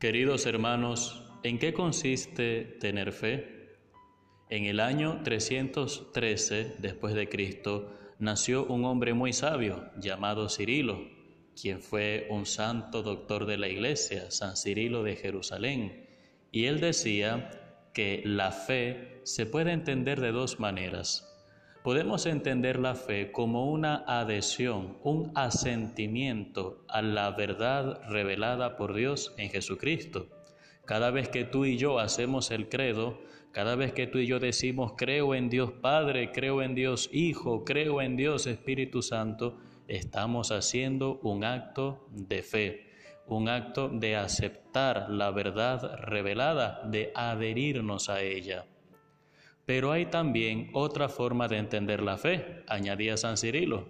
Queridos hermanos, ¿en qué consiste tener fe? En el año 313 después de Cristo nació un hombre muy sabio llamado Cirilo, quien fue un santo doctor de la iglesia, San Cirilo de Jerusalén, y él decía que la fe se puede entender de dos maneras. Podemos entender la fe como una adhesión, un asentimiento a la verdad revelada por Dios en Jesucristo. Cada vez que tú y yo hacemos el credo, cada vez que tú y yo decimos creo en Dios Padre, creo en Dios Hijo, creo en Dios Espíritu Santo, estamos haciendo un acto de fe, un acto de aceptar la verdad revelada, de adherirnos a ella. Pero hay también otra forma de entender la fe, añadía San Cirilo,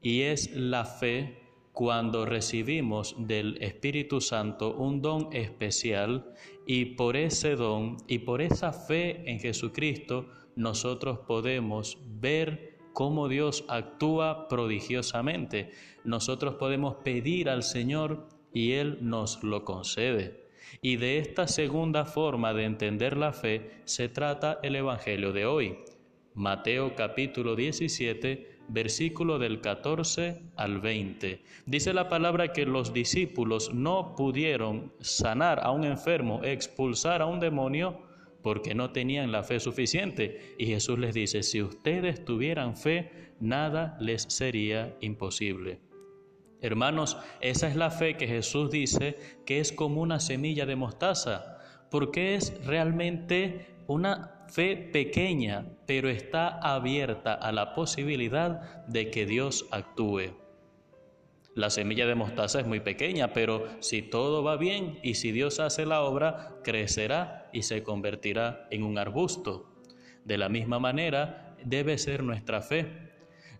y es la fe cuando recibimos del Espíritu Santo un don especial y por ese don y por esa fe en Jesucristo nosotros podemos ver cómo Dios actúa prodigiosamente. Nosotros podemos pedir al Señor y Él nos lo concede. Y de esta segunda forma de entender la fe se trata el Evangelio de hoy. Mateo capítulo 17, versículo del 14 al 20. Dice la palabra que los discípulos no pudieron sanar a un enfermo, expulsar a un demonio, porque no tenían la fe suficiente. Y Jesús les dice, si ustedes tuvieran fe, nada les sería imposible. Hermanos, esa es la fe que Jesús dice que es como una semilla de mostaza, porque es realmente una fe pequeña, pero está abierta a la posibilidad de que Dios actúe. La semilla de mostaza es muy pequeña, pero si todo va bien y si Dios hace la obra, crecerá y se convertirá en un arbusto. De la misma manera debe ser nuestra fe.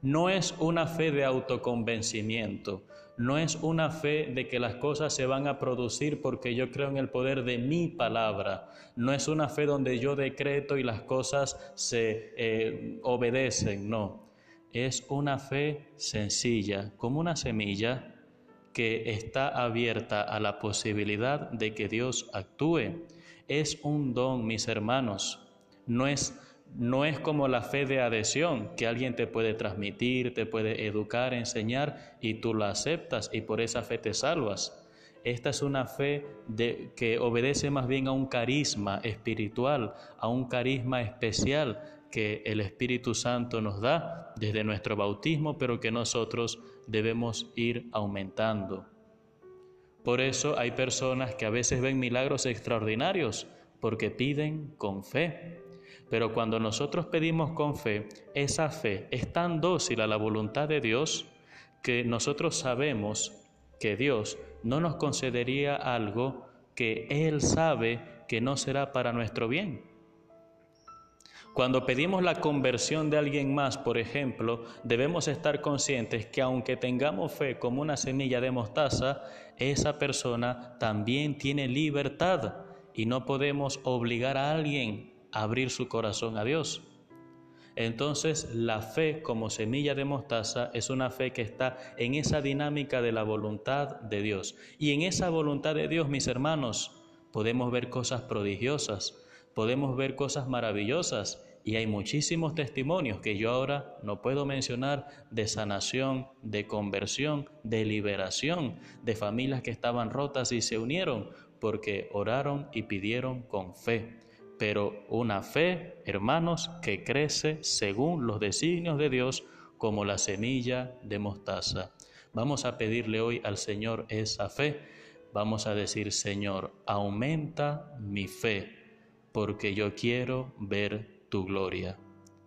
No es una fe de autoconvencimiento, no es una fe de que las cosas se van a producir porque yo creo en el poder de mi palabra, no es una fe donde yo decreto y las cosas se eh, obedecen, no, es una fe sencilla, como una semilla que está abierta a la posibilidad de que Dios actúe. Es un don, mis hermanos, no es no es como la fe de adhesión que alguien te puede transmitir, te puede educar, enseñar y tú la aceptas y por esa fe te salvas. Esta es una fe de, que obedece más bien a un carisma espiritual, a un carisma especial que el Espíritu Santo nos da desde nuestro bautismo, pero que nosotros debemos ir aumentando. Por eso hay personas que a veces ven milagros extraordinarios porque piden con fe. Pero cuando nosotros pedimos con fe, esa fe es tan dócil a la voluntad de Dios que nosotros sabemos que Dios no nos concedería algo que Él sabe que no será para nuestro bien. Cuando pedimos la conversión de alguien más, por ejemplo, debemos estar conscientes que aunque tengamos fe como una semilla de mostaza, esa persona también tiene libertad y no podemos obligar a alguien abrir su corazón a Dios. Entonces la fe como semilla de mostaza es una fe que está en esa dinámica de la voluntad de Dios. Y en esa voluntad de Dios, mis hermanos, podemos ver cosas prodigiosas, podemos ver cosas maravillosas. Y hay muchísimos testimonios que yo ahora no puedo mencionar de sanación, de conversión, de liberación, de familias que estaban rotas y se unieron porque oraron y pidieron con fe pero una fe, hermanos, que crece según los designios de Dios como la semilla de mostaza. Vamos a pedirle hoy al Señor esa fe. Vamos a decir, Señor, aumenta mi fe, porque yo quiero ver tu gloria.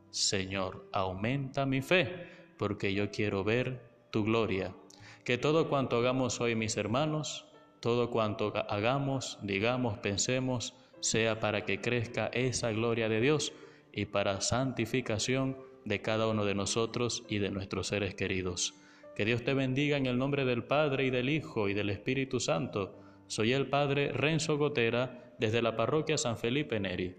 Señor, aumenta mi fe, porque yo quiero ver tu gloria. Que todo cuanto hagamos hoy, mis hermanos, todo cuanto hagamos, digamos, pensemos, sea para que crezca esa gloria de Dios y para santificación de cada uno de nosotros y de nuestros seres queridos. Que Dios te bendiga en el nombre del Padre y del Hijo y del Espíritu Santo. Soy el Padre Renzo Gotera desde la parroquia San Felipe Neri.